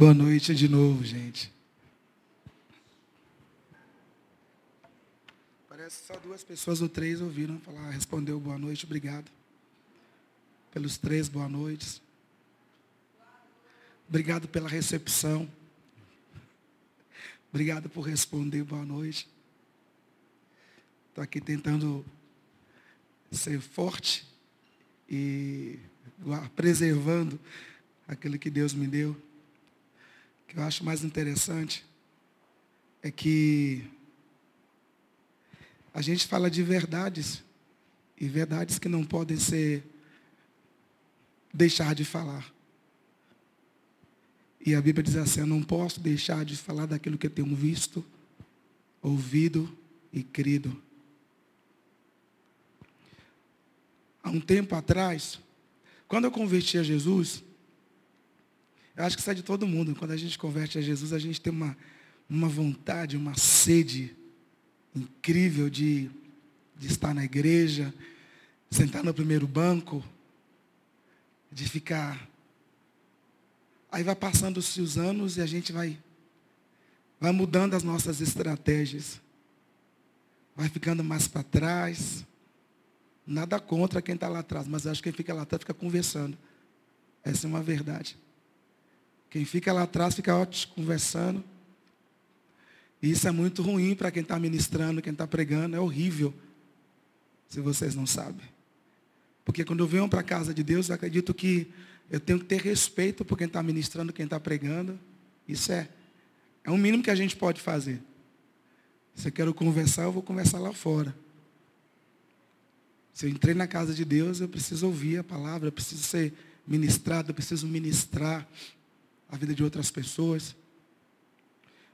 Boa noite de novo, gente. Parece que só duas pessoas ou três ouviram falar, respondeu boa noite, obrigado. Pelos três boa noites. Obrigado pela recepção. Obrigado por responder boa noite. Estou aqui tentando ser forte e preservando aquilo que Deus me deu. Que eu acho mais interessante é que a gente fala de verdades e verdades que não podem ser deixar de falar. E a Bíblia diz assim: Eu não posso deixar de falar daquilo que eu tenho visto, ouvido e crido. Há um tempo atrás, quando eu converti a Jesus, eu acho que é de todo mundo. Quando a gente converte a Jesus, a gente tem uma, uma vontade, uma sede incrível de, de estar na igreja, sentar no primeiro banco, de ficar Aí vai passando-se os anos e a gente vai, vai mudando as nossas estratégias. Vai ficando mais para trás. Nada contra quem está lá atrás, mas acho que quem fica lá atrás fica conversando. Essa é uma verdade. Quem fica lá atrás fica ótimo conversando. E isso é muito ruim para quem está ministrando, quem está pregando. É horrível. Se vocês não sabem. Porque quando eu venho para a casa de Deus, eu acredito que eu tenho que ter respeito por quem está ministrando, quem está pregando. Isso é, é o mínimo que a gente pode fazer. Se eu quero conversar, eu vou conversar lá fora. Se eu entrei na casa de Deus, eu preciso ouvir a palavra, eu preciso ser ministrado, eu preciso ministrar a vida de outras pessoas.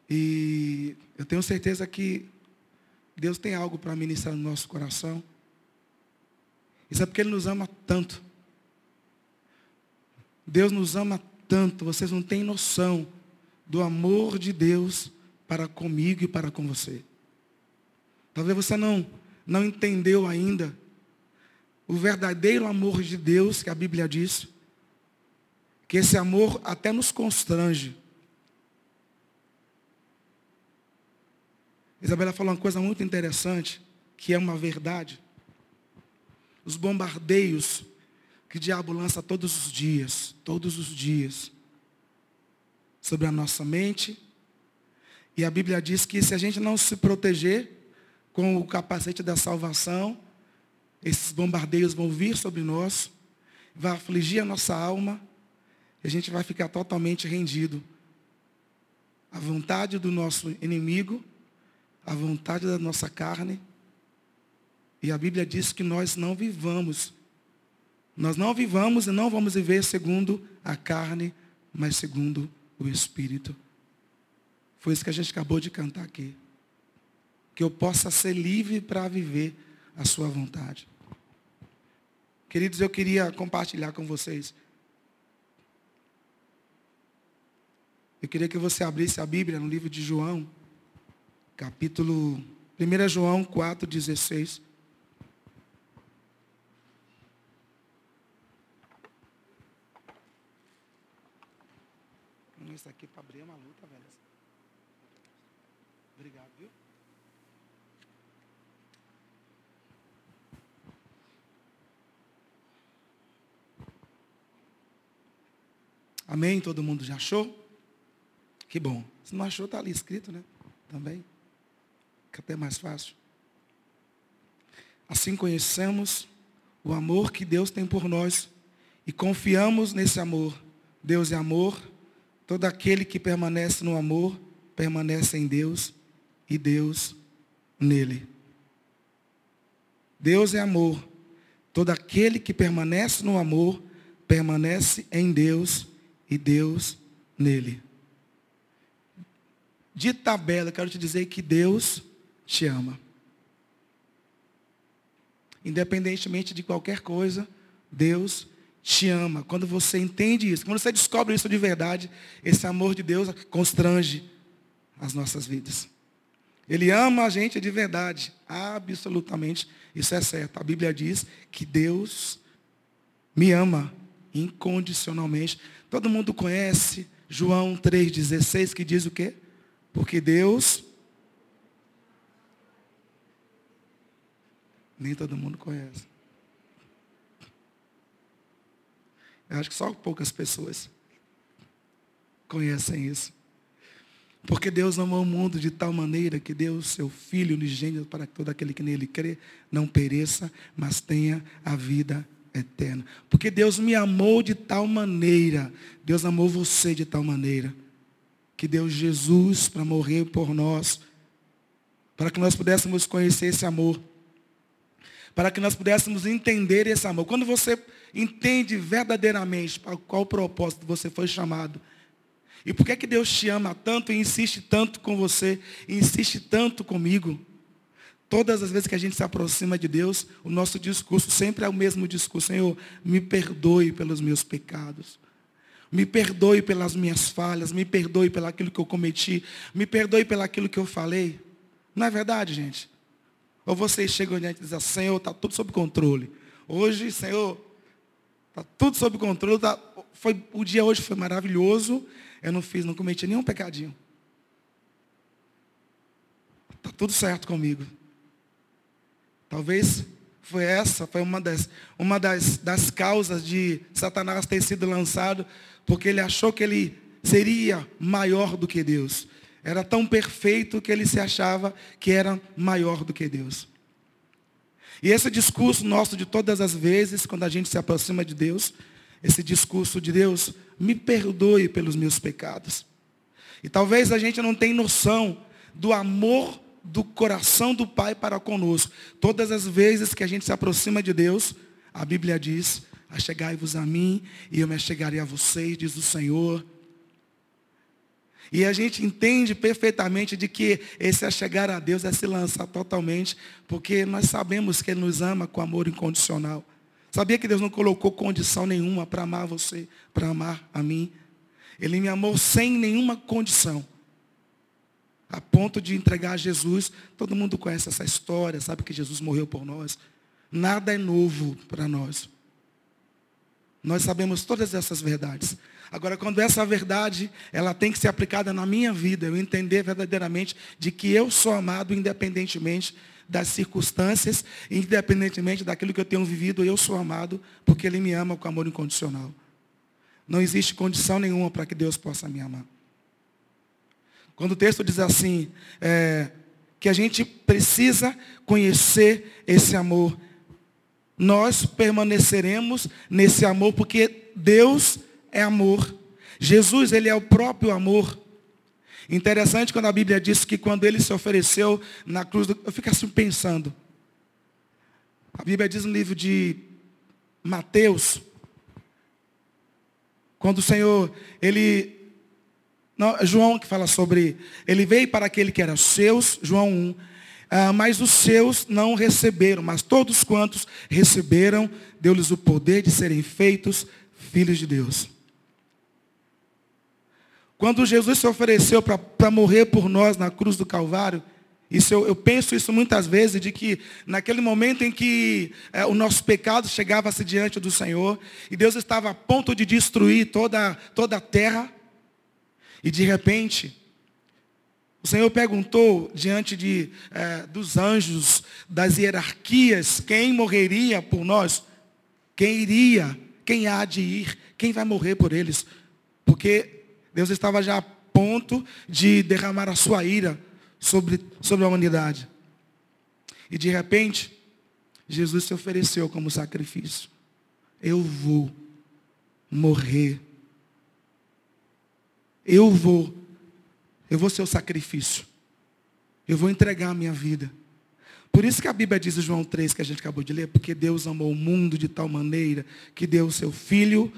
E eu tenho certeza que Deus tem algo para ministrar no nosso coração. Isso é porque Ele nos ama tanto. Deus nos ama tanto, vocês não têm noção do amor de Deus para comigo e para com você. Talvez você não, não entendeu ainda o verdadeiro amor de Deus que a Bíblia diz. Que esse amor até nos constrange. Isabela falou uma coisa muito interessante, que é uma verdade. Os bombardeios que o diabo lança todos os dias, todos os dias, sobre a nossa mente. E a Bíblia diz que se a gente não se proteger com o capacete da salvação, esses bombardeios vão vir sobre nós, vai afligir a nossa alma, a gente vai ficar totalmente rendido à vontade do nosso inimigo, à vontade da nossa carne. E a Bíblia diz que nós não vivamos nós não vivamos e não vamos viver segundo a carne, mas segundo o Espírito. Foi isso que a gente acabou de cantar aqui. Que eu possa ser livre para viver a sua vontade. Queridos, eu queria compartilhar com vocês. Eu queria que você abrisse a Bíblia no livro de João, capítulo 1 João 4, 16. isso aqui para abrir é uma luta, velho. Obrigado, viu? Amém? Todo mundo já achou? Que bom. Se não achou, está ali escrito, né? Também. Fica até mais fácil. Assim conhecemos o amor que Deus tem por nós e confiamos nesse amor. Deus é amor Todo aquele que permanece no amor, permanece em Deus e Deus nele. Deus é amor. Todo aquele que permanece no amor, permanece em Deus e Deus nele. De tabela, quero te dizer que Deus te ama. Independentemente de qualquer coisa, Deus te ama. Quando você entende isso, quando você descobre isso de verdade, esse amor de Deus constrange as nossas vidas. Ele ama a gente de verdade, absolutamente, isso é certo. A Bíblia diz que Deus me ama incondicionalmente. Todo mundo conhece João 3,16, que diz o quê? Porque Deus. Nem todo mundo conhece. Eu acho que só poucas pessoas conhecem isso. Porque Deus amou o mundo de tal maneira que deu o seu Filho unigênito para que todo aquele que nele crê não pereça, mas tenha a vida eterna. Porque Deus me amou de tal maneira, Deus amou você de tal maneira, que deu Jesus para morrer por nós, para que nós pudéssemos conhecer esse amor, para que nós pudéssemos entender esse amor. Quando você entende verdadeiramente para qual propósito você foi chamado, e por que, é que Deus te ama tanto e insiste tanto com você, e insiste tanto comigo? Todas as vezes que a gente se aproxima de Deus, o nosso discurso sempre é o mesmo discurso. Senhor, me perdoe pelos meus pecados. Me perdoe pelas minhas falhas, me perdoe pelo aquilo que eu cometi, me perdoe pelo aquilo que eu falei. Não é verdade, gente? Ou vocês chegam diante e dizem, Senhor, está tudo sob controle. Hoje, Senhor, está tudo sob controle. Tá, foi, o dia hoje foi maravilhoso. Eu não fiz, não cometi nenhum pecadinho. Está tudo certo comigo. Talvez foi essa, foi uma das, uma das, das causas de Satanás ter sido lançado, porque ele achou que ele seria maior do que Deus. Era tão perfeito que ele se achava que era maior do que Deus. E esse discurso nosso de todas as vezes, quando a gente se aproxima de Deus, esse discurso de Deus, me perdoe pelos meus pecados. E talvez a gente não tenha noção do amor do coração do Pai para conosco. Todas as vezes que a gente se aproxima de Deus, a Bíblia diz, achegai-vos a mim e eu me achegarei a vocês, diz o Senhor. E a gente entende perfeitamente de que esse achegar a Deus é se lançar totalmente, porque nós sabemos que Ele nos ama com amor incondicional. Sabia que Deus não colocou condição nenhuma para amar você, para amar a mim? Ele me amou sem nenhuma condição. A ponto de entregar a Jesus. Todo mundo conhece essa história, sabe que Jesus morreu por nós. Nada é novo para nós. Nós sabemos todas essas verdades. Agora, quando essa verdade, ela tem que ser aplicada na minha vida, eu entender verdadeiramente de que eu sou amado independentemente das circunstâncias, independentemente daquilo que eu tenho vivido, eu sou amado porque Ele me ama com amor incondicional. Não existe condição nenhuma para que Deus possa me amar. Quando o texto diz assim, é, que a gente precisa conhecer esse amor, nós permaneceremos nesse amor porque Deus é amor. Jesus, Ele é o próprio amor. Interessante quando a Bíblia diz que quando ele se ofereceu na cruz, eu fico assim pensando. A Bíblia diz no livro de Mateus, quando o Senhor, ele, não, João que fala sobre, ele veio para aquele que era seus, João 1, ah, mas os seus não receberam, mas todos quantos receberam, deu-lhes o poder de serem feitos filhos de Deus. Quando Jesus se ofereceu para morrer por nós na cruz do Calvário, isso eu, eu, penso isso muitas vezes, de que naquele momento em que é, o nosso pecado chegava-se diante do Senhor, e Deus estava a ponto de destruir toda, toda a terra, e de repente, o Senhor perguntou diante de, é, dos anjos, das hierarquias, quem morreria por nós? Quem iria? Quem há de ir? Quem vai morrer por eles? Porque Deus estava já a ponto de derramar a sua ira sobre, sobre a humanidade. E de repente, Jesus se ofereceu como sacrifício. Eu vou morrer. Eu vou. Eu vou ser o sacrifício. Eu vou entregar a minha vida. Por isso que a Bíblia diz em João 3, que a gente acabou de ler, porque Deus amou o mundo de tal maneira que deu o seu Filho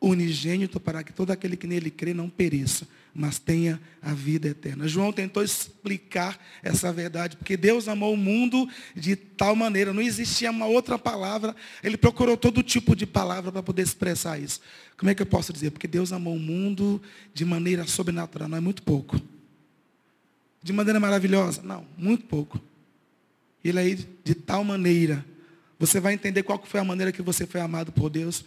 unigênito para que todo aquele que nele crê não pereça, mas tenha a vida eterna. João tentou explicar essa verdade, porque Deus amou o mundo de tal maneira, não existia uma outra palavra, ele procurou todo tipo de palavra para poder expressar isso. Como é que eu posso dizer? Porque Deus amou o mundo de maneira sobrenatural, não é muito pouco. De maneira maravilhosa? Não, muito pouco. Ele aí de tal maneira, você vai entender qual foi a maneira que você foi amado por Deus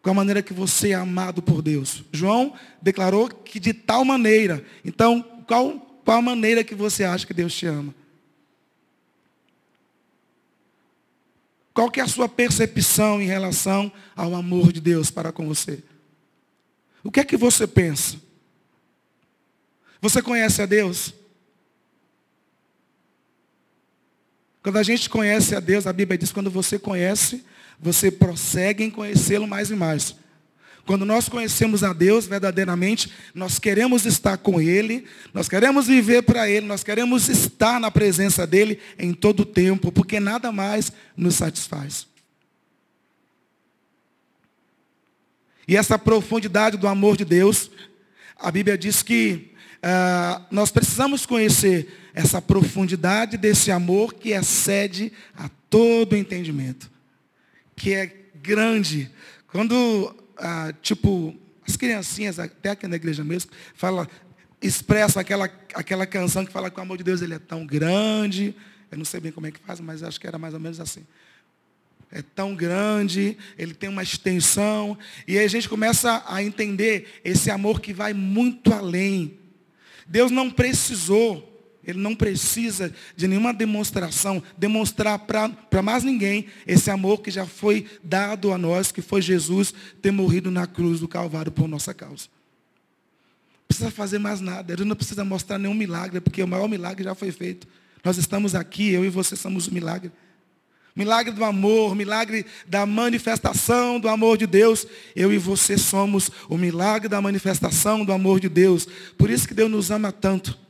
com a maneira que você é amado por Deus. João declarou que de tal maneira. Então, qual, qual a maneira que você acha que Deus te ama? Qual que é a sua percepção em relação ao amor de Deus para com você? O que é que você pensa? Você conhece a Deus? Quando a gente conhece a Deus, a Bíblia diz, quando você conhece, você prossegue em conhecê-lo mais e mais. Quando nós conhecemos a Deus verdadeiramente, nós queremos estar com Ele, nós queremos viver para Ele, nós queremos estar na presença dEle em todo o tempo, porque nada mais nos satisfaz. E essa profundidade do amor de Deus, a Bíblia diz que uh, nós precisamos conhecer essa profundidade desse amor que excede a todo entendimento, que é grande. Quando ah, tipo, as criancinhas, até aqui na igreja mesmo, fala, expressa aquela, aquela canção que fala que o amor de Deus ele é tão grande. Eu não sei bem como é que faz, mas acho que era mais ou menos assim. É tão grande, ele tem uma extensão. E aí a gente começa a entender esse amor que vai muito além. Deus não precisou ele não precisa de nenhuma demonstração, demonstrar para mais ninguém esse amor que já foi dado a nós, que foi Jesus ter morrido na cruz do Calvário por nossa causa. Não precisa fazer mais nada, ele não precisa mostrar nenhum milagre, porque o maior milagre já foi feito. Nós estamos aqui, eu e você somos o milagre. Milagre do amor, milagre da manifestação do amor de Deus. Eu e você somos o milagre da manifestação do amor de Deus. Por isso que Deus nos ama tanto.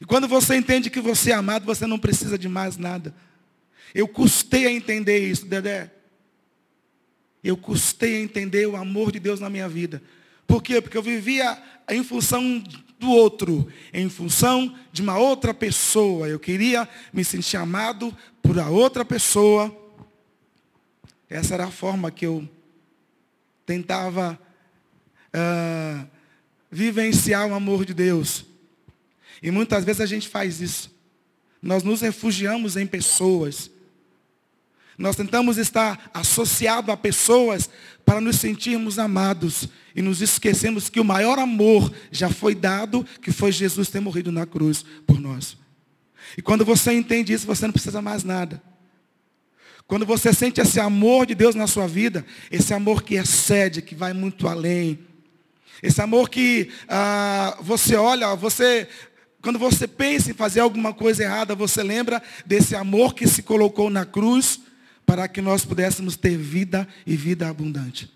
E quando você entende que você é amado, você não precisa de mais nada. Eu custei a entender isso, Dedé. Eu custei a entender o amor de Deus na minha vida. Por quê? Porque eu vivia em função do outro, em função de uma outra pessoa. Eu queria me sentir amado por a outra pessoa. Essa era a forma que eu tentava uh, vivenciar o amor de Deus. E muitas vezes a gente faz isso. Nós nos refugiamos em pessoas. Nós tentamos estar associados a pessoas para nos sentirmos amados. E nos esquecemos que o maior amor já foi dado, que foi Jesus ter morrido na cruz por nós. E quando você entende isso, você não precisa mais nada. Quando você sente esse amor de Deus na sua vida, esse amor que excede, que vai muito além. Esse amor que ah, você olha, você quando você pensa em fazer alguma coisa errada, você lembra desse amor que se colocou na cruz para que nós pudéssemos ter vida e vida abundante.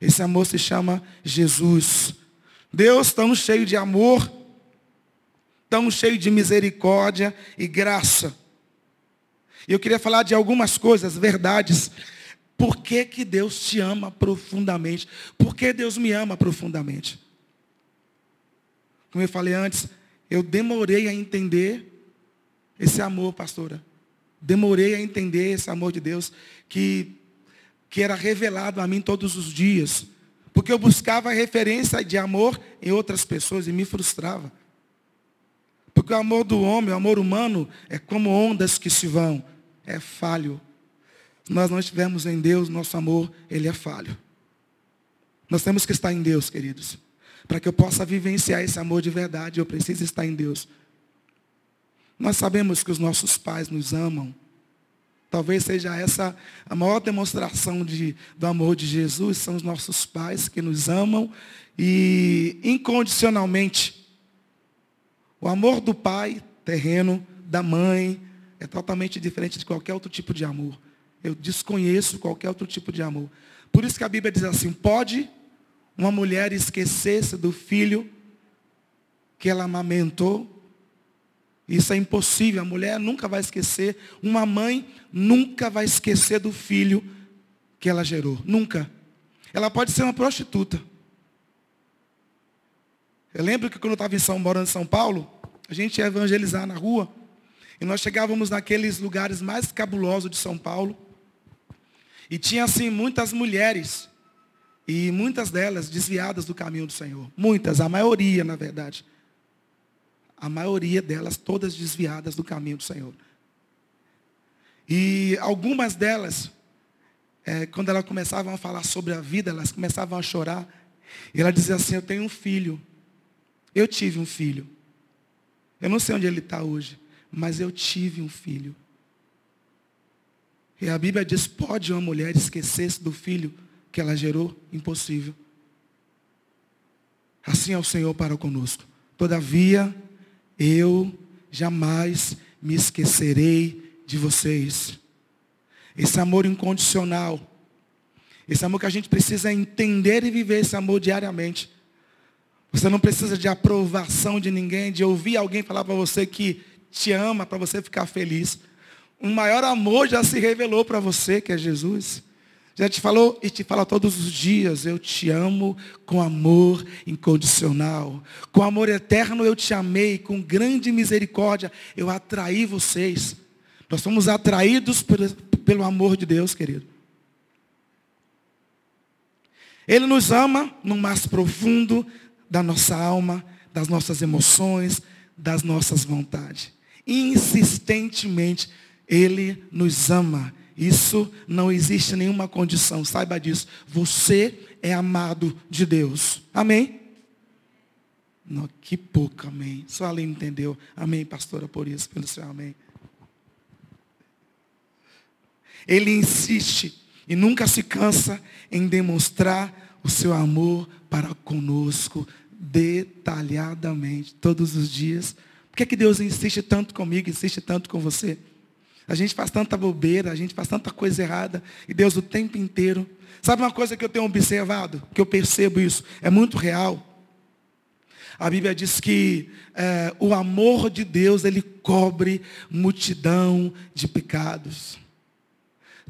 Esse amor se chama Jesus. Deus tão cheio de amor, tão cheio de misericórdia e graça. E eu queria falar de algumas coisas, verdades. Por que, que Deus te ama profundamente? Por que Deus me ama profundamente? Como eu falei antes, eu demorei a entender esse amor, pastora. Demorei a entender esse amor de Deus que, que era revelado a mim todos os dias. Porque eu buscava referência de amor em outras pessoas e me frustrava. Porque o amor do homem, o amor humano, é como ondas que se vão. É falho. Nós não estivermos em Deus, nosso amor, ele é falho. Nós temos que estar em Deus, queridos. Para que eu possa vivenciar esse amor de verdade, eu preciso estar em Deus. Nós sabemos que os nossos pais nos amam. Talvez seja essa a maior demonstração de, do amor de Jesus, são os nossos pais que nos amam e incondicionalmente. O amor do pai terreno, da mãe, é totalmente diferente de qualquer outro tipo de amor. Eu desconheço qualquer outro tipo de amor. Por isso que a Bíblia diz assim, pode uma mulher esquecesse do filho que ela amamentou. Isso é impossível. A mulher nunca vai esquecer. Uma mãe nunca vai esquecer do filho que ela gerou. Nunca. Ela pode ser uma prostituta. Eu lembro que quando eu estava em São morando em São Paulo, a gente ia evangelizar na rua. E nós chegávamos naqueles lugares mais cabulosos de São Paulo. E tinha assim muitas mulheres e muitas delas desviadas do caminho do Senhor. Muitas, a maioria, na verdade. A maioria delas todas desviadas do caminho do Senhor. E algumas delas, é, quando elas começavam a falar sobre a vida, elas começavam a chorar. E ela dizia assim, eu tenho um filho. Eu tive um filho. Eu não sei onde ele está hoje, mas eu tive um filho. E a Bíblia diz, pode uma mulher esquecer-se do filho que ela gerou? Impossível. Assim é o Senhor para conosco. Todavia, eu jamais me esquecerei de vocês. Esse amor incondicional. Esse amor que a gente precisa entender e viver esse amor diariamente. Você não precisa de aprovação de ninguém, de ouvir alguém falar para você que te ama, para você ficar feliz. Um maior amor já se revelou para você, que é Jesus. Já te falou e te fala todos os dias, eu te amo com amor incondicional. Com amor eterno eu te amei, com grande misericórdia eu atraí vocês. Nós somos atraídos pelo, amor de Deus, querido. Ele nos ama no mais profundo da nossa alma, das nossas emoções, das nossas vontades. Insistentemente, Ele nos ama. Isso não existe nenhuma condição, saiba disso. Você é amado de Deus. Amém? Não, que pouco, amém. Só ali entendeu. Amém, pastora, por isso, pelo seu amém. Ele insiste e nunca se cansa em demonstrar o seu amor para conosco detalhadamente, todos os dias. Por que, é que Deus insiste tanto comigo, insiste tanto com você? A gente faz tanta bobeira, a gente faz tanta coisa errada, e Deus o tempo inteiro. Sabe uma coisa que eu tenho observado, que eu percebo isso, é muito real. A Bíblia diz que é, o amor de Deus, ele cobre multidão de pecados.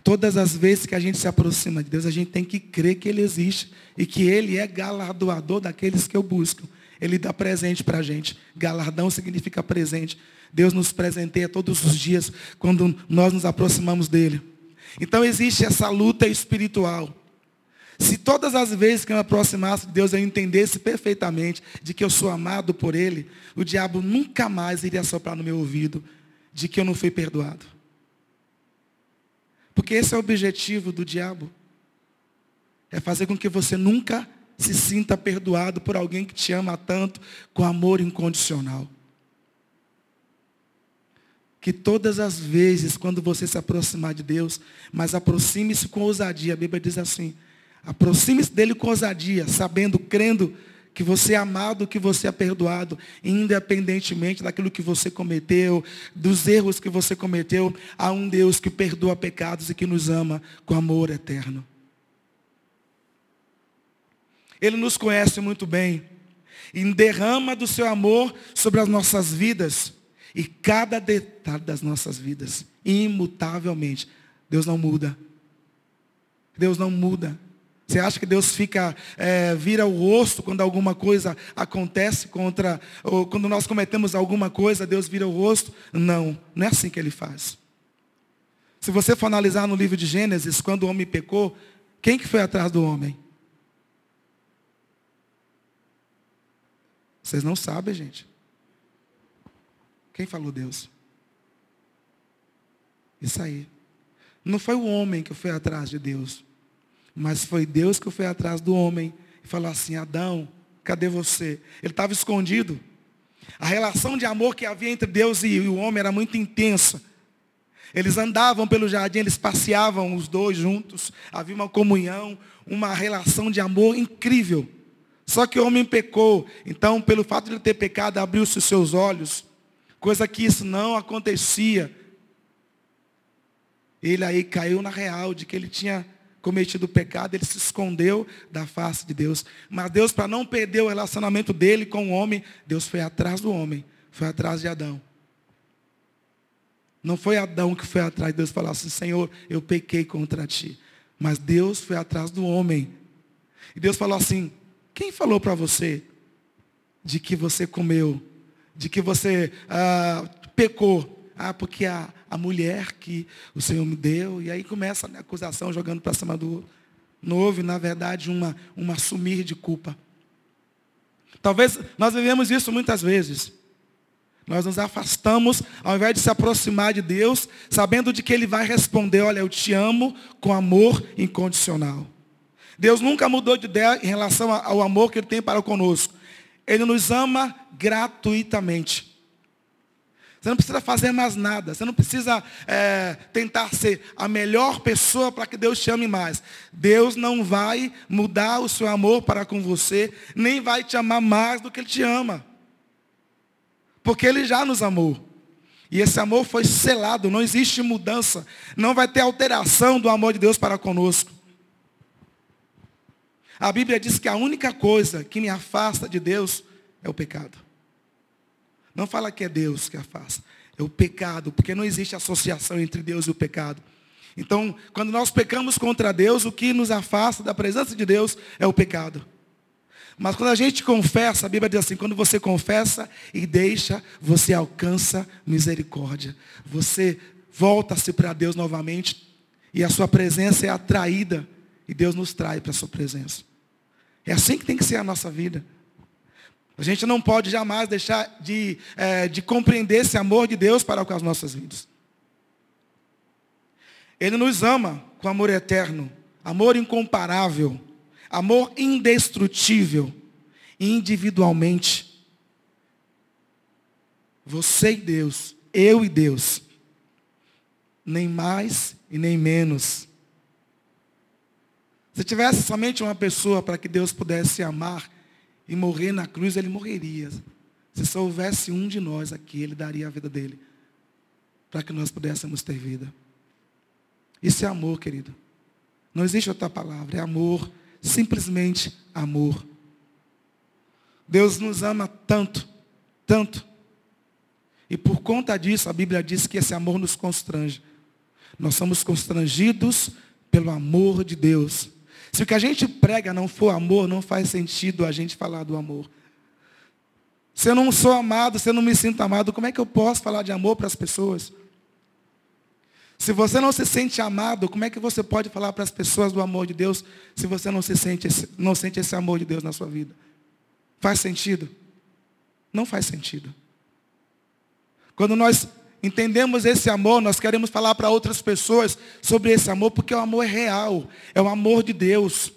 Todas as vezes que a gente se aproxima de Deus, a gente tem que crer que Ele existe e que Ele é galardoador daqueles que o buscam. Ele dá presente para a gente. Galardão significa presente. Deus nos presenteia todos os dias quando nós nos aproximamos dEle. Então existe essa luta espiritual. Se todas as vezes que eu me aproximasse de Deus eu entendesse perfeitamente de que eu sou amado por Ele, o diabo nunca mais iria soprar no meu ouvido de que eu não fui perdoado. Porque esse é o objetivo do diabo. É fazer com que você nunca se sinta perdoado por alguém que te ama tanto com amor incondicional. Que todas as vezes, quando você se aproximar de Deus, mas aproxime-se com ousadia. A Bíblia diz assim: aproxime-se dele com ousadia, sabendo, crendo que você é amado, que você é perdoado, independentemente daquilo que você cometeu, dos erros que você cometeu, há um Deus que perdoa pecados e que nos ama com amor eterno. Ele nos conhece muito bem e derrama do seu amor sobre as nossas vidas e cada detalhe das nossas vidas, imutavelmente. Deus não muda. Deus não muda. Você acha que Deus fica, é, vira o rosto quando alguma coisa acontece contra, ou quando nós cometemos alguma coisa, Deus vira o rosto? Não, não é assim que ele faz. Se você for analisar no livro de Gênesis, quando o homem pecou, quem que foi atrás do homem? Vocês não sabem, gente. Quem falou Deus? Isso aí. Não foi o homem que foi atrás de Deus. Mas foi Deus que foi atrás do homem e falou assim: Adão, cadê você? Ele estava escondido. A relação de amor que havia entre Deus e o homem era muito intensa. Eles andavam pelo jardim, eles passeavam os dois juntos. Havia uma comunhão, uma relação de amor incrível. Só que o homem pecou. Então, pelo fato de ele ter pecado, abriu-se os seus olhos. Coisa que isso não acontecia. Ele aí caiu na real de que ele tinha cometido o pecado, ele se escondeu da face de Deus. Mas Deus, para não perder o relacionamento dele com o homem, Deus foi atrás do homem, foi atrás de Adão. Não foi Adão que foi atrás de Deus falou assim, Senhor, eu pequei contra ti. Mas Deus foi atrás do homem. E Deus falou assim, quem falou para você de que você comeu, de que você ah, pecou? Ah, porque a, a mulher que o Senhor me deu. E aí começa a acusação jogando para cima do outro. Não houve, na verdade, uma, uma assumir de culpa. Talvez nós vivemos isso muitas vezes. Nós nos afastamos, ao invés de se aproximar de Deus, sabendo de que Ele vai responder, olha, eu te amo com amor incondicional. Deus nunca mudou de ideia em relação ao amor que Ele tem para conosco. Ele nos ama gratuitamente. Você não precisa fazer mais nada. Você não precisa é, tentar ser a melhor pessoa para que Deus te ame mais. Deus não vai mudar o seu amor para com você, nem vai te amar mais do que Ele te ama. Porque Ele já nos amou. E esse amor foi selado, não existe mudança. Não vai ter alteração do amor de Deus para conosco. A Bíblia diz que a única coisa que me afasta de Deus é o pecado. Não fala que é Deus que afasta. É o pecado, porque não existe associação entre Deus e o pecado. Então, quando nós pecamos contra Deus, o que nos afasta da presença de Deus é o pecado. Mas quando a gente confessa, a Bíblia diz assim, quando você confessa e deixa, você alcança misericórdia. Você volta-se para Deus novamente e a sua presença é atraída e Deus nos trai para a sua presença. É assim que tem que ser a nossa vida. A gente não pode jamais deixar de, é, de compreender esse amor de Deus para com as nossas vidas. Ele nos ama com amor eterno, amor incomparável, amor indestrutível, individualmente. Você e Deus, eu e Deus, nem mais e nem menos. Se tivesse somente uma pessoa para que Deus pudesse amar, e morrer na cruz, ele morreria. Se só houvesse um de nós aqui, ele daria a vida dele. Para que nós pudéssemos ter vida. Isso é amor, querido. Não existe outra palavra. É amor. Simplesmente amor. Deus nos ama tanto, tanto. E por conta disso, a Bíblia diz que esse amor nos constrange. Nós somos constrangidos pelo amor de Deus. Se o que a gente prega não for amor, não faz sentido a gente falar do amor. Se eu não sou amado, se eu não me sinto amado, como é que eu posso falar de amor para as pessoas? Se você não se sente amado, como é que você pode falar para as pessoas do amor de Deus se você não se sente não sente esse amor de Deus na sua vida? Faz sentido? Não faz sentido. Quando nós entendemos esse amor, nós queremos falar para outras pessoas sobre esse amor, porque o amor é real, é o amor de Deus.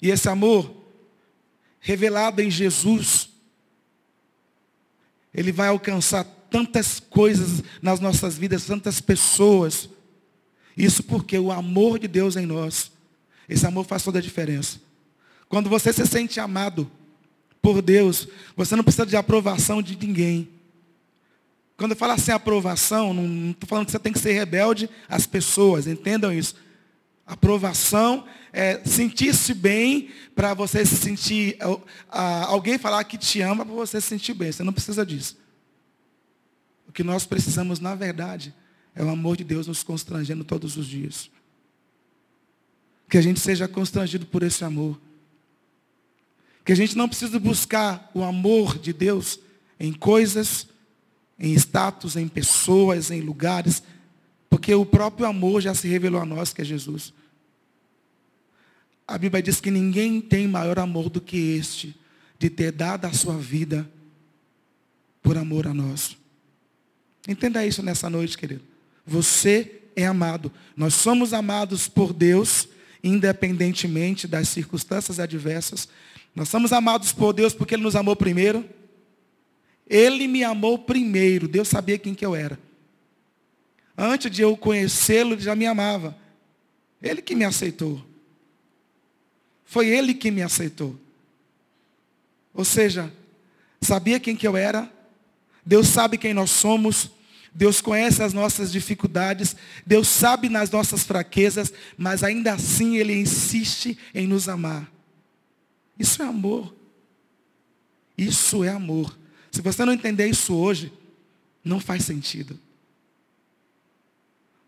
E esse amor, revelado em Jesus, ele vai alcançar tantas coisas nas nossas vidas, tantas pessoas. Isso porque o amor de Deus em nós, esse amor faz toda a diferença. Quando você se sente amado, por Deus. Você não precisa de aprovação de ninguém. Quando eu falo assim, aprovação, não estou falando que você tem que ser rebelde às pessoas, entendam isso. Aprovação é sentir-se bem para você se sentir. alguém falar que te ama para você se sentir bem. Você não precisa disso. O que nós precisamos, na verdade, é o amor de Deus nos constrangendo todos os dias. Que a gente seja constrangido por esse amor. Que a gente não precisa buscar o amor de Deus em coisas, em status, em pessoas, em lugares, porque o próprio amor já se revelou a nós, que é Jesus. A Bíblia diz que ninguém tem maior amor do que este, de ter dado a sua vida por amor a nós. Entenda isso nessa noite, querido. Você é amado. Nós somos amados por Deus, independentemente das circunstâncias adversas. Nós somos amados por Deus porque Ele nos amou primeiro. Ele me amou primeiro. Deus sabia quem que eu era. Antes de eu conhecê-lo, Ele já me amava. Ele que me aceitou. Foi Ele que me aceitou. Ou seja, sabia quem que eu era. Deus sabe quem nós somos. Deus conhece as nossas dificuldades. Deus sabe nas nossas fraquezas. Mas ainda assim Ele insiste em nos amar. Isso é amor. Isso é amor. Se você não entender isso hoje, não faz sentido.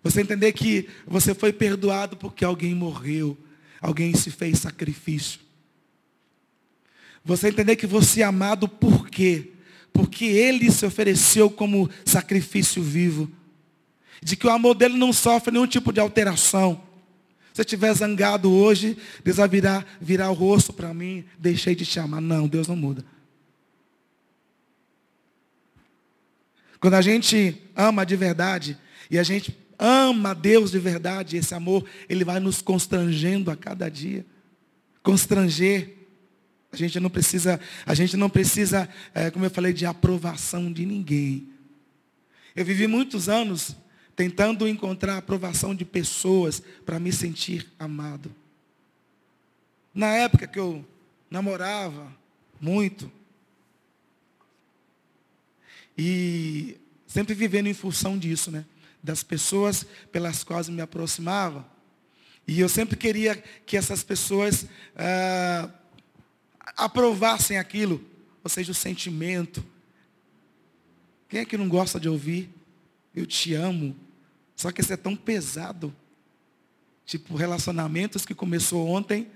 Você entender que você foi perdoado porque alguém morreu, alguém se fez sacrifício. Você entender que você é amado por quê? Porque ele se ofereceu como sacrifício vivo. De que o amor dele não sofre nenhum tipo de alteração. Se estiver zangado hoje, Deus vai virar, virar o rosto para mim, deixei de te amar. Não, Deus não muda. Quando a gente ama de verdade, e a gente ama Deus de verdade, esse amor, ele vai nos constrangendo a cada dia. Constranger. A gente não precisa, a gente não precisa, é, como eu falei, de aprovação de ninguém. Eu vivi muitos anos tentando encontrar a aprovação de pessoas para me sentir amado. Na época que eu namorava muito, e sempre vivendo em função disso, né? Das pessoas pelas quais me aproximava. E eu sempre queria que essas pessoas ah, aprovassem aquilo, ou seja, o sentimento. Quem é que não gosta de ouvir? Eu te amo. Só que isso é tão pesado. Tipo, relacionamentos que começou ontem,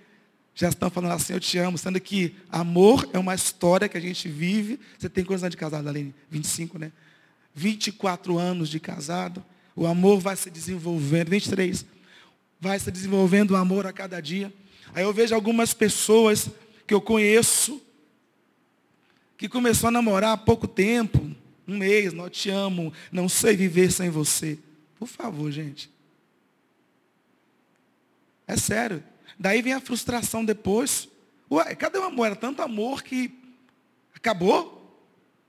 já estão falando assim, eu te amo, sendo que amor é uma história que a gente vive. Você tem quantos anos de casado, Aline? 25, né? 24 anos de casado. O amor vai se desenvolvendo. 23. Vai se desenvolvendo o amor a cada dia. Aí eu vejo algumas pessoas que eu conheço, que começou a namorar há pouco tempo, um mês, não te amo, não sei viver sem você. Por favor, gente. É sério. Daí vem a frustração depois. Ué, cadê o amor? Era tanto amor que acabou?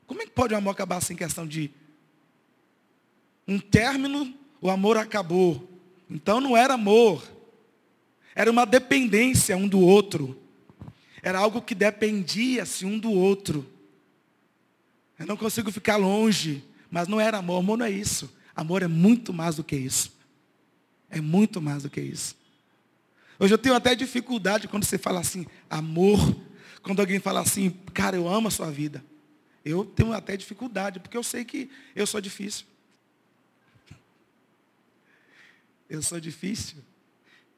Como é que pode o amor acabar sem questão de um término? O amor acabou. Então não era amor. Era uma dependência um do outro. Era algo que dependia-se um do outro. Eu não consigo ficar longe, mas não era amor. Amor não é isso. Amor é muito mais do que isso. É muito mais do que isso. Hoje eu tenho até dificuldade quando você fala assim, amor. Quando alguém fala assim, cara, eu amo a sua vida. Eu tenho até dificuldade, porque eu sei que eu sou difícil. Eu sou difícil.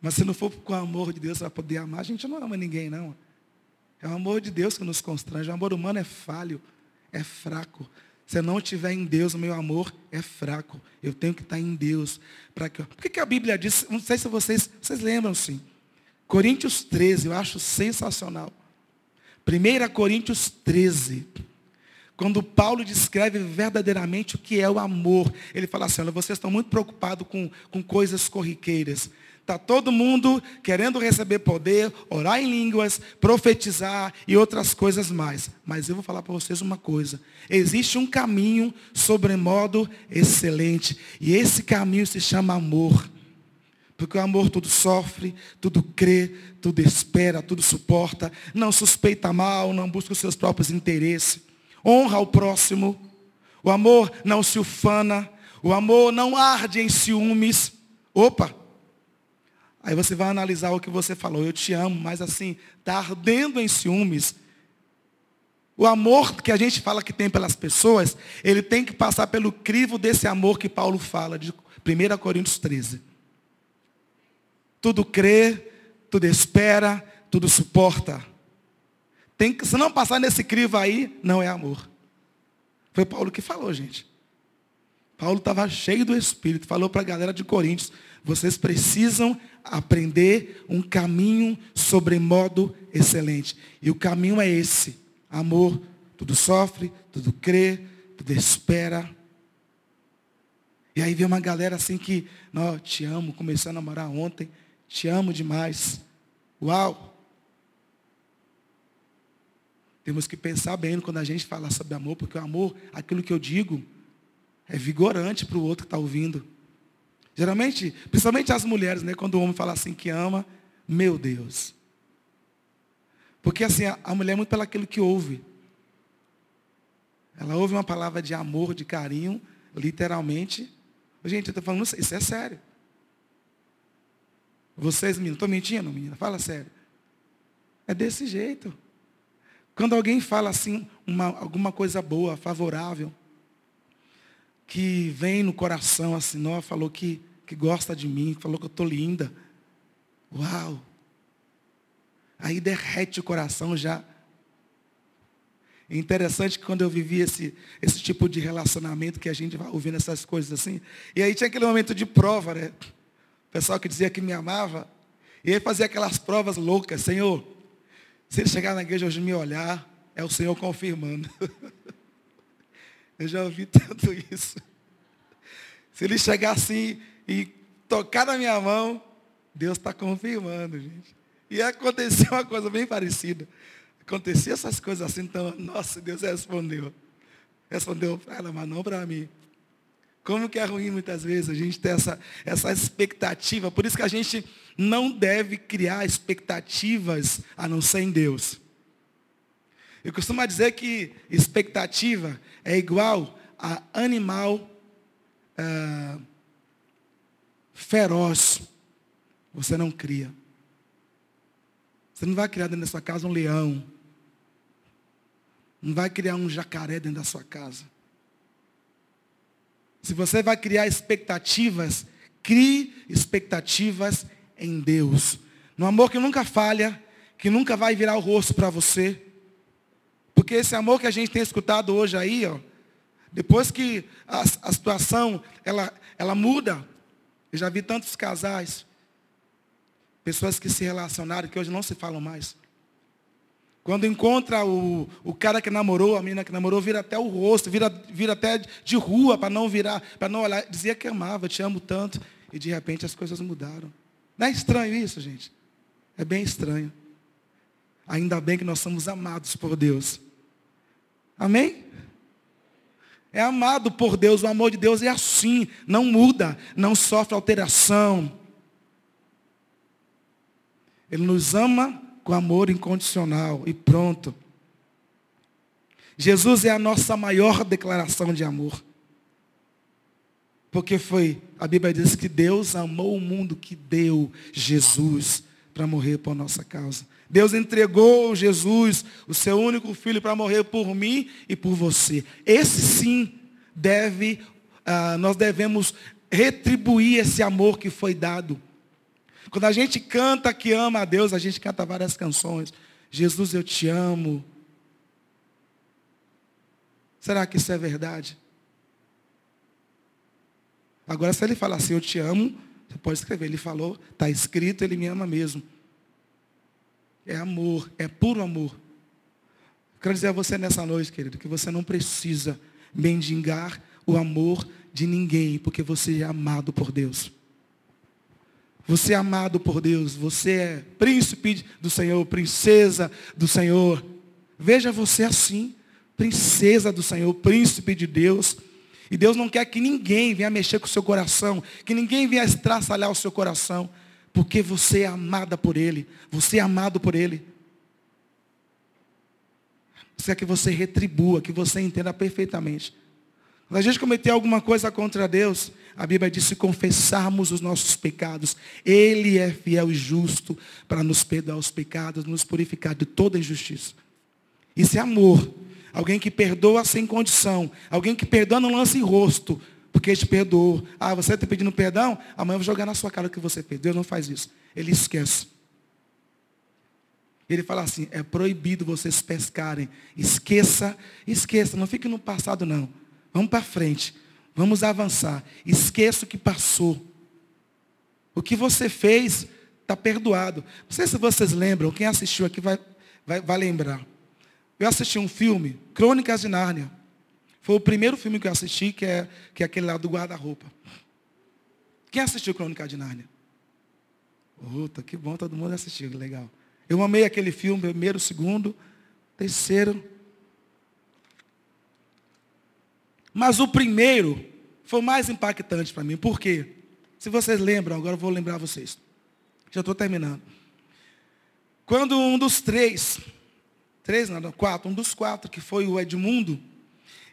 Mas se não for com o amor de Deus para poder amar, a gente não ama ninguém, não. É o amor de Deus que nos constrange. O amor humano é falho, é fraco. Se eu não estiver em Deus, o meu amor é fraco. Eu tenho que estar em Deus. Para que... Por que, que a Bíblia diz? Não sei se vocês, vocês lembram sim. Coríntios 13, eu acho sensacional. 1 Coríntios 13. Quando Paulo descreve verdadeiramente o que é o amor, ele fala assim, olha, vocês estão muito preocupados com, com coisas corriqueiras. Está todo mundo querendo receber poder, orar em línguas, profetizar e outras coisas mais. Mas eu vou falar para vocês uma coisa. Existe um caminho sobremodo excelente. E esse caminho se chama amor. Porque o amor tudo sofre, tudo crê, tudo espera, tudo suporta, não suspeita mal, não busca os seus próprios interesses, honra o próximo. O amor não se ufana, o amor não arde em ciúmes. Opa, Aí você vai analisar o que você falou, eu te amo, mas assim, está ardendo em ciúmes. O amor que a gente fala que tem pelas pessoas, ele tem que passar pelo crivo desse amor que Paulo fala, de 1 Coríntios 13. Tudo crê, tudo espera, tudo suporta. Tem que, se não passar nesse crivo aí, não é amor. Foi Paulo que falou, gente. Paulo estava cheio do Espírito, falou para a galera de Coríntios, vocês precisam aprender um caminho sobremodo excelente. E o caminho é esse. Amor, tudo sofre, tudo crê, tudo espera. E aí vem uma galera assim que, não, te amo, comecei a namorar ontem, te amo demais. Uau! Temos que pensar bem quando a gente fala sobre amor, porque o amor, aquilo que eu digo, é vigorante para o outro que está ouvindo. Geralmente, principalmente as mulheres, né? Quando o homem fala assim que ama, meu Deus. Porque assim, a, mulher é muito pelaquilo que ouve. Ela ouve uma palavra de amor, de carinho, literalmente. Gente, eu estou falando, isso é sério. Vocês, meninas, estou mentindo, menina? Fala sério. É desse jeito. Quando alguém fala assim, uma, alguma coisa boa, favorável, que vem no coração assim, ó, falou que, que gosta de mim, falou que eu estou linda. Uau! Aí derrete o coração já. É interessante que quando eu vivi esse, esse tipo de relacionamento, que a gente vai ouvindo essas coisas assim, e aí tinha aquele momento de prova, né? O pessoal que dizia que me amava, E ele fazia aquelas provas loucas, Senhor, se ele chegar na igreja hoje e me olhar, é o Senhor confirmando. Eu já ouvi tanto isso. Se ele chegar assim e tocar na minha mão, Deus está confirmando, gente. E aconteceu uma coisa bem parecida. Acontecia essas coisas assim, então, nossa, Deus respondeu. Respondeu para ela, mas não para mim. Como que é ruim muitas vezes a gente ter essa, essa expectativa. Por isso que a gente não deve criar expectativas a não ser em Deus. Eu costumo dizer que expectativa é igual a animal ah, feroz. Você não cria. Você não vai criar dentro da sua casa um leão. Não vai criar um jacaré dentro da sua casa. Se você vai criar expectativas, crie expectativas em Deus. No amor que nunca falha, que nunca vai virar o rosto para você. Porque esse amor que a gente tem escutado hoje aí, ó, depois que a, a situação ela, ela muda, eu já vi tantos casais, pessoas que se relacionaram, que hoje não se falam mais. Quando encontra o, o cara que namorou, a menina que namorou, vira até o rosto, vira, vira até de rua para não virar, para não olhar, dizia que amava, te amo tanto, e de repente as coisas mudaram. Não é estranho isso, gente? É bem estranho. Ainda bem que nós somos amados por Deus. Amém? É amado por Deus, o amor de Deus é assim, não muda, não sofre alteração. Ele nos ama com amor incondicional e pronto. Jesus é a nossa maior declaração de amor. Porque foi, a Bíblia diz que Deus amou o mundo que deu Jesus para morrer por nossa causa. Deus entregou Jesus, o seu único filho, para morrer por mim e por você. Esse sim deve, ah, nós devemos retribuir esse amor que foi dado. Quando a gente canta que ama a Deus, a gente canta várias canções. Jesus, eu te amo. Será que isso é verdade? Agora, se ele falar assim, eu te amo, você pode escrever. Ele falou, está escrito, ele me ama mesmo. É amor, é puro amor. Quero dizer a você nessa noite, querido, que você não precisa mendigar o amor de ninguém, porque você é amado por Deus. Você é amado por Deus, você é príncipe do Senhor, princesa do Senhor. Veja você assim, princesa do Senhor, príncipe de Deus. E Deus não quer que ninguém venha mexer com o seu coração, que ninguém venha estraçalhar o seu coração, porque você é amada por Ele, você é amado por Ele. Você quer que você retribua, que você entenda perfeitamente. Quando a gente cometer alguma coisa contra Deus, a Bíblia diz se confessarmos os nossos pecados, Ele é fiel e justo para nos perdoar os pecados, nos purificar de toda injustiça. Isso é amor. Alguém que perdoa sem condição. Alguém que perdoa não lança em rosto. Porque te perdoou. Ah, você está pedindo perdão? Amanhã eu vou jogar na sua cara o que você fez. Deus não faz isso. Ele esquece. Ele fala assim, é proibido vocês pescarem. Esqueça, esqueça. Não fique no passado, não. Vamos para frente. Vamos avançar. Esqueça o que passou. O que você fez está perdoado. Não sei se vocês lembram, quem assistiu aqui vai, vai, vai lembrar. Eu assisti um filme, Crônicas de Nárnia. Foi o primeiro filme que eu assisti, que é, que é aquele lá do guarda-roupa. Quem assistiu Crônicas de Nárnia? Puta, que bom, todo mundo assistiu, legal. Eu amei aquele filme, primeiro, segundo, terceiro. Mas o primeiro foi o mais impactante para mim. Por quê? Se vocês lembram, agora eu vou lembrar vocês. Já estou terminando. Quando um dos três três, não, quatro, um dos quatro, que foi o Edmundo,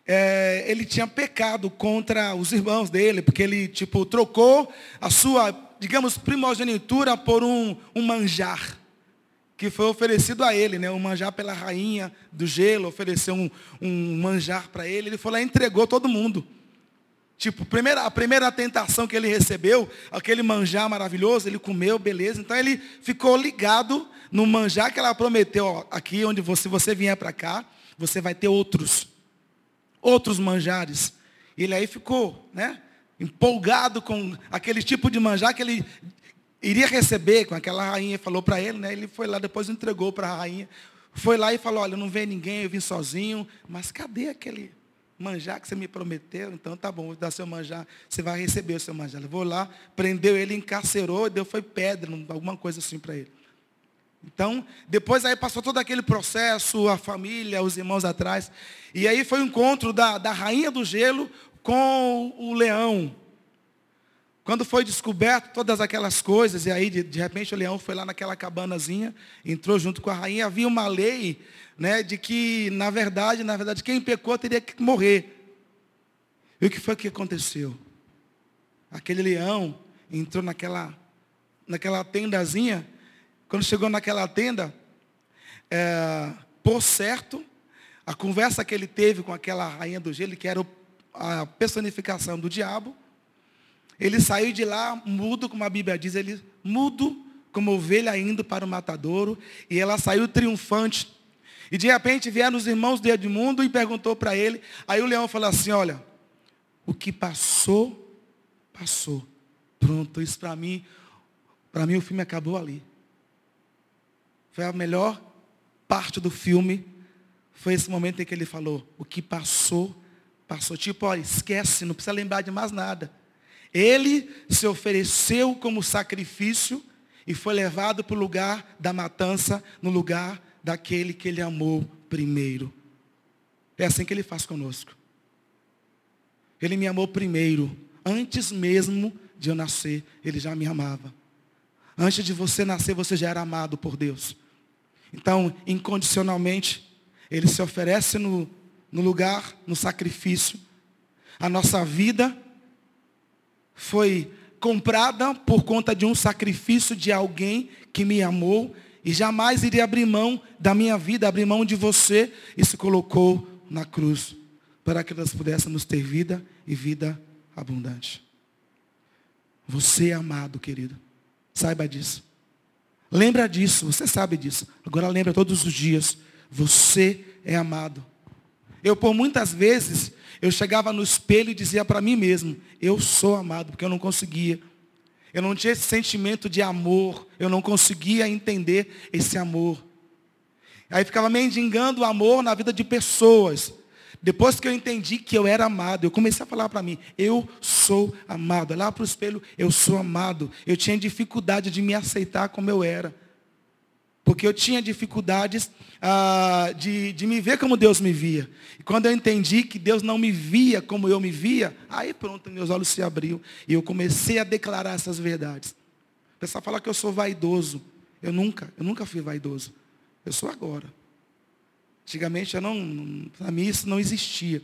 é, ele tinha pecado contra os irmãos dele, porque ele, tipo, trocou a sua, digamos, primogenitura por um, um manjar, que foi oferecido a ele, né? Um manjar pela rainha do gelo, ofereceu um, um manjar para ele, ele foi lá e entregou todo mundo. Tipo, primeira, a primeira tentação que ele recebeu, aquele manjar maravilhoso, ele comeu, beleza. Então ele ficou ligado no manjar que ela prometeu, ó, aqui onde você, você vier para cá, você vai ter outros, outros manjares. Ele aí ficou, né, empolgado com aquele tipo de manjar que ele iria receber com aquela rainha, falou para ele, né? Ele foi lá, depois entregou para a rainha. Foi lá e falou, olha, não vem ninguém, eu vim sozinho, mas cadê aquele manjar que você me prometeu? Então tá bom, vou dar seu manjar, você vai receber o seu manjar. Eu vou lá, prendeu ele, encarcerou, deu foi pedra, alguma coisa assim para ele. Então, depois aí passou todo aquele processo, a família, os irmãos atrás. E aí foi o encontro da, da rainha do gelo com o leão. Quando foi descoberto todas aquelas coisas, e aí de, de, repente o leão foi lá naquela cabanazinha, entrou junto com a rainha, havia uma lei, né, de que, na verdade, na verdade, quem pecou teria que morrer. E o que foi que aconteceu? Aquele leão entrou naquela, naquela tendazinha, quando chegou naquela tenda, é, por certo, a conversa que ele teve com aquela rainha do gelo, que era a personificação do diabo, ele saiu de lá mudo, como a Bíblia diz, ele mudo como ovelha indo para o matadouro, e ela saiu triunfante. E de repente vieram os irmãos do Edmundo e perguntou para ele. Aí o leão falou assim: Olha, o que passou, passou. Pronto, isso para mim, para mim o filme acabou ali. Foi a melhor parte do filme. Foi esse momento em que ele falou: O que passou, passou. Tipo, ó, esquece, não precisa lembrar de mais nada. Ele se ofereceu como sacrifício e foi levado para o lugar da matança, no lugar daquele que ele amou primeiro. É assim que ele faz conosco. Ele me amou primeiro, antes mesmo de eu nascer, ele já me amava. Antes de você nascer, você já era amado por Deus. Então, incondicionalmente, ele se oferece no, no lugar, no sacrifício. A nossa vida foi comprada por conta de um sacrifício de alguém que me amou e jamais iria abrir mão da minha vida, abrir mão de você e se colocou na cruz para que nós pudéssemos ter vida e vida abundante. Você é amado, querido. Saiba disso. Lembra disso, você sabe disso. Agora lembra todos os dias. Você é amado. Eu, por muitas vezes, eu chegava no espelho e dizia para mim mesmo, eu sou amado, porque eu não conseguia. Eu não tinha esse sentimento de amor, eu não conseguia entender esse amor. Aí ficava mendigando o amor na vida de pessoas. Depois que eu entendi que eu era amado, eu comecei a falar para mim, eu sou amado. Lá para o espelho, eu sou amado. Eu tinha dificuldade de me aceitar como eu era. Porque eu tinha dificuldades ah, de, de me ver como Deus me via. E quando eu entendi que Deus não me via como eu me via, aí pronto, meus olhos se abriram. E eu comecei a declarar essas verdades. O pessoal fala que eu sou vaidoso. Eu nunca, eu nunca fui vaidoso. Eu sou agora. Antigamente eu não, para mim isso não existia.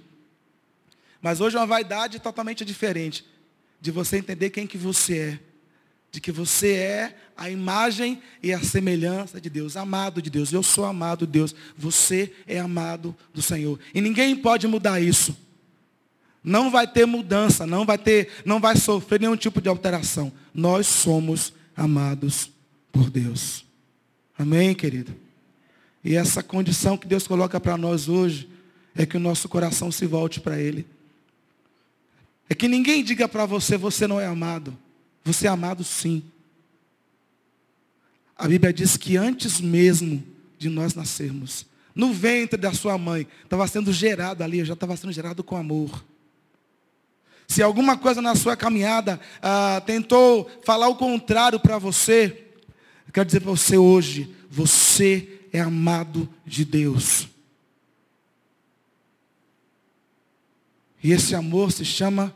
Mas hoje é uma vaidade totalmente diferente. De você entender quem que você é de que você é a imagem e a semelhança de Deus, amado de Deus. Eu sou amado de Deus, você é amado do Senhor. E ninguém pode mudar isso. Não vai ter mudança, não vai ter, não vai sofrer nenhum tipo de alteração. Nós somos amados por Deus. Amém, querido. E essa condição que Deus coloca para nós hoje é que o nosso coração se volte para ele. É que ninguém diga para você, você não é amado. Você é amado sim. A Bíblia diz que antes mesmo de nós nascermos, no ventre da sua mãe, estava sendo gerado ali, já estava sendo gerado com amor. Se alguma coisa na sua caminhada ah, tentou falar o contrário para você, eu quero dizer para você hoje, você é amado de Deus. E esse amor se chama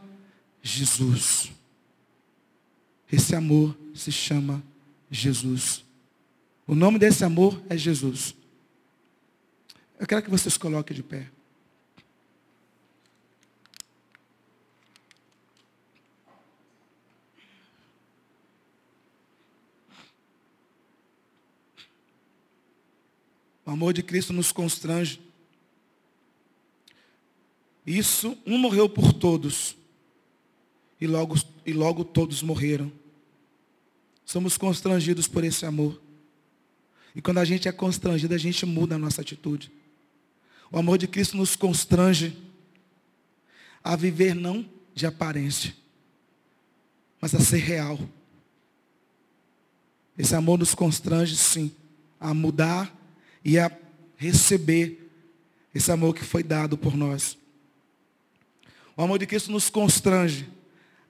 Jesus. Esse amor se chama Jesus. O nome desse amor é Jesus. Eu quero que vocês coloquem de pé. O amor de Cristo nos constrange. Isso, um morreu por todos. E logo, e logo todos morreram. Somos constrangidos por esse amor. E quando a gente é constrangido, a gente muda a nossa atitude. O amor de Cristo nos constrange a viver não de aparência, mas a ser real. Esse amor nos constrange, sim, a mudar e a receber esse amor que foi dado por nós. O amor de Cristo nos constrange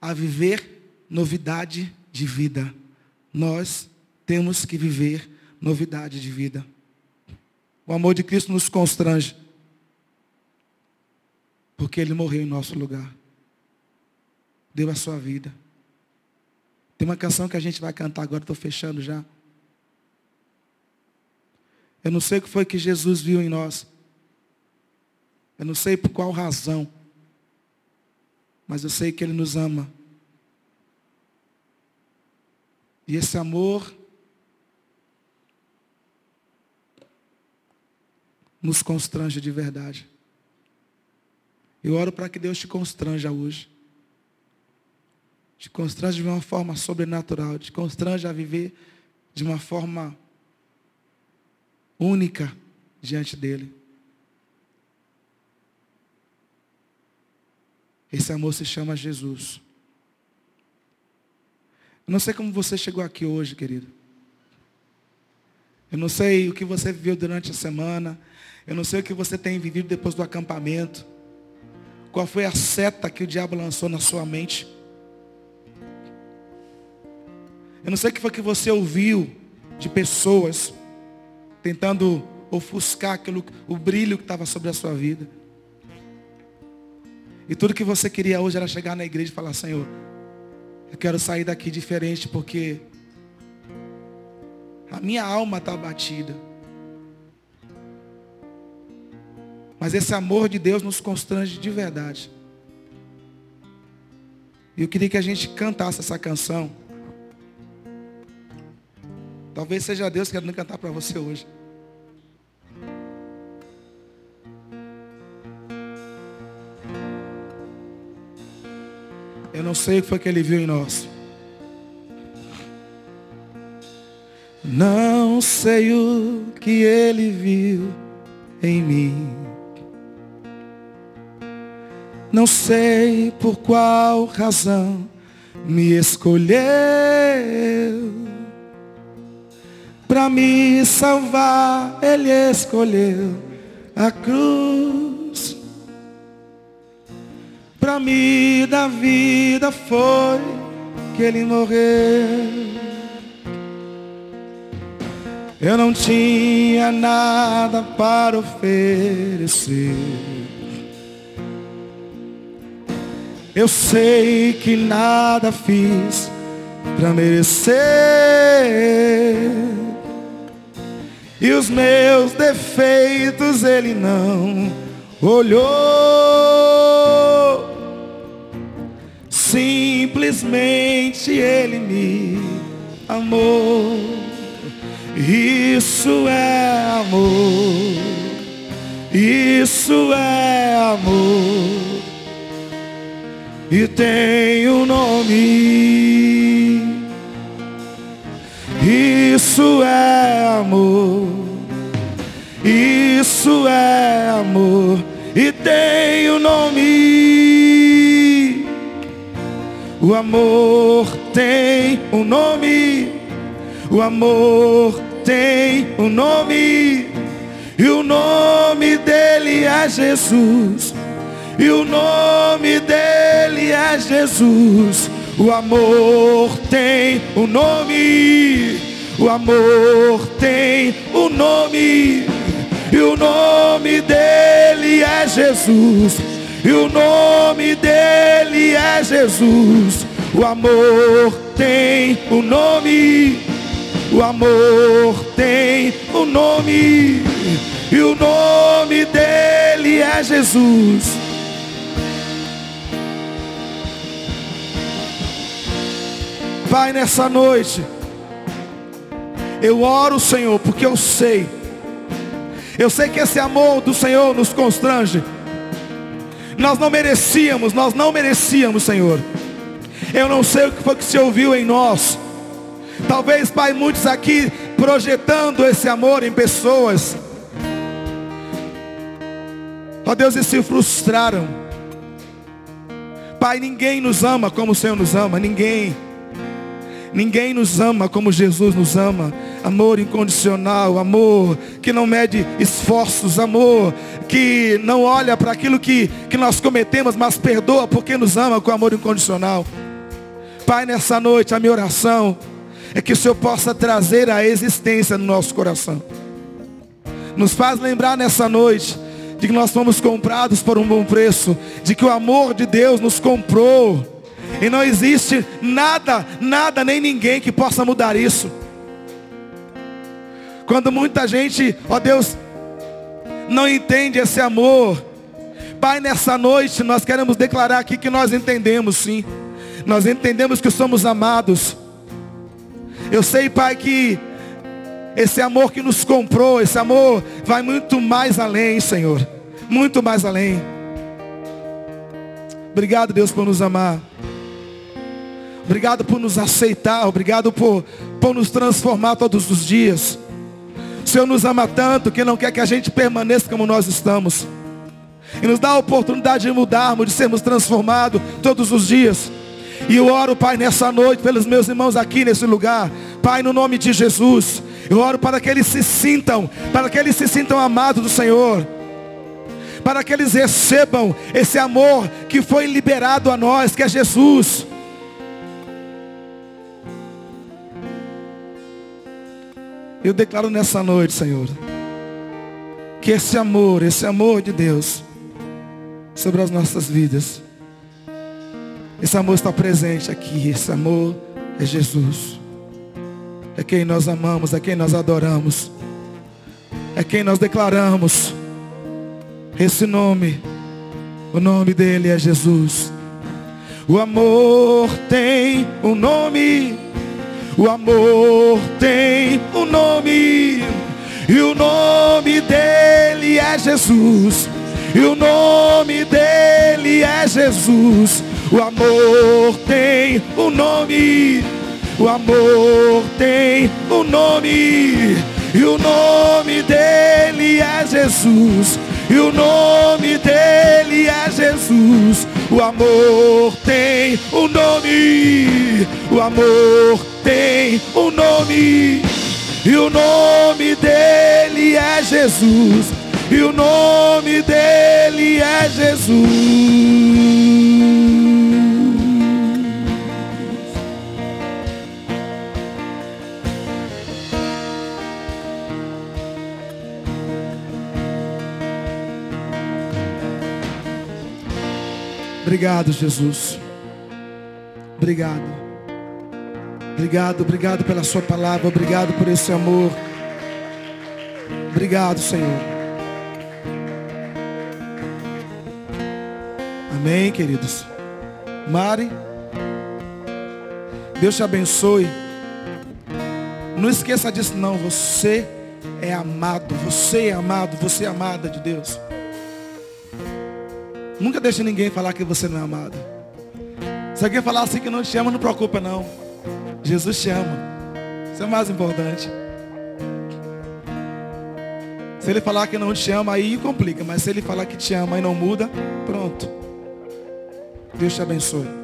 a viver novidade de vida. Nós temos que viver novidade de vida. O amor de Cristo nos constrange. Porque Ele morreu em nosso lugar. Deu a sua vida. Tem uma canção que a gente vai cantar agora, estou fechando já. Eu não sei o que foi que Jesus viu em nós. Eu não sei por qual razão. Mas eu sei que Ele nos ama. E esse amor nos constrange de verdade. Eu oro para que Deus te constranja hoje. Te constrange de uma forma sobrenatural. Te constrange a viver de uma forma única diante dEle. Esse amor se chama Jesus. Eu não sei como você chegou aqui hoje, querido. Eu não sei o que você viveu durante a semana. Eu não sei o que você tem vivido depois do acampamento. Qual foi a seta que o diabo lançou na sua mente? Eu não sei o que foi que você ouviu de pessoas tentando ofuscar aquilo, o brilho que estava sobre a sua vida. E tudo que você queria hoje era chegar na igreja e falar, Senhor, eu quero sair daqui diferente porque a minha alma está abatida. Mas esse amor de Deus nos constrange de verdade. E eu queria que a gente cantasse essa canção. Talvez seja Deus querendo cantar para você hoje. Eu não sei o que foi que ele viu em nós. Não sei o que ele viu em mim. Não sei por qual razão me escolheu para me salvar. Ele escolheu a cruz para me dar vida. Foi que ele morreu. Eu não tinha nada para oferecer. Eu sei que nada fiz para merecer. E os meus defeitos ele não olhou. Simplesmente ele me amou. Isso é amor. Isso é amor e tem um nome. Isso é amor. Isso é amor e tem um nome. O amor tem um nome. O amor tem um nome. E o nome dele é Jesus. E o nome dele é Jesus. O amor tem um nome. O amor tem um nome. E o nome dele é Jesus. E o nome dele é Jesus. O amor tem o um nome. O amor tem o nome. E o nome dele é Jesus. Pai, nessa noite, eu oro, Senhor, porque eu sei, eu sei que esse amor do Senhor nos constrange. Nós não merecíamos, nós não merecíamos, Senhor. Eu não sei o que foi que se ouviu em nós. Talvez, Pai, muitos aqui projetando esse amor em pessoas. Ó Deus, e se frustraram. Pai, ninguém nos ama como o Senhor nos ama, ninguém. Ninguém nos ama como Jesus nos ama. Amor incondicional, amor que não mede esforços, amor que não olha para aquilo que, que nós cometemos, mas perdoa porque nos ama com amor incondicional. Pai, nessa noite a minha oração é que o Senhor possa trazer a existência no nosso coração. Nos faz lembrar nessa noite de que nós fomos comprados por um bom preço, de que o amor de Deus nos comprou. E não existe nada, nada, nem ninguém que possa mudar isso. Quando muita gente, ó Deus, não entende esse amor. Pai, nessa noite nós queremos declarar aqui que nós entendemos sim. Nós entendemos que somos amados. Eu sei, Pai, que esse amor que nos comprou, esse amor vai muito mais além, Senhor. Muito mais além. Obrigado, Deus, por nos amar. Obrigado por nos aceitar. Obrigado por, por nos transformar todos os dias. O Senhor nos ama tanto que não quer que a gente permaneça como nós estamos. E nos dá a oportunidade de mudarmos, de sermos transformados todos os dias. E eu oro, Pai, nessa noite, pelos meus irmãos aqui nesse lugar. Pai, no nome de Jesus. Eu oro para que eles se sintam, para que eles se sintam amados do Senhor. Para que eles recebam esse amor que foi liberado a nós, que é Jesus. Eu declaro nessa noite, Senhor, que esse amor, esse amor de Deus sobre as nossas vidas, esse amor está presente aqui, esse amor é Jesus. É quem nós amamos, é quem nós adoramos. É quem nós declaramos. Esse nome, o nome dele é Jesus. O amor tem um nome. O amor tem um nome. E o nome dele é Jesus. E o nome dele é Jesus. O amor tem um nome. O amor tem um nome. E o nome dele é Jesus. E o nome dele é Jesus. O amor tem um nome. O amor tem um nome. E o nome dele é Jesus. E o nome dele é Jesus. Obrigado, Jesus. Obrigado. Obrigado, obrigado pela sua palavra, obrigado por esse amor. Obrigado, Senhor. Amém, queridos. Mari, Deus te abençoe. Não esqueça disso não, você é amado, você é amado, você é amada de Deus. Nunca deixe ninguém falar que você não é amado. Se alguém falar assim que não te ama, não preocupa não. Jesus te ama. Isso é o mais importante. Se ele falar que não te ama, aí complica. Mas se ele falar que te ama e não muda, pronto. Deus te abençoe.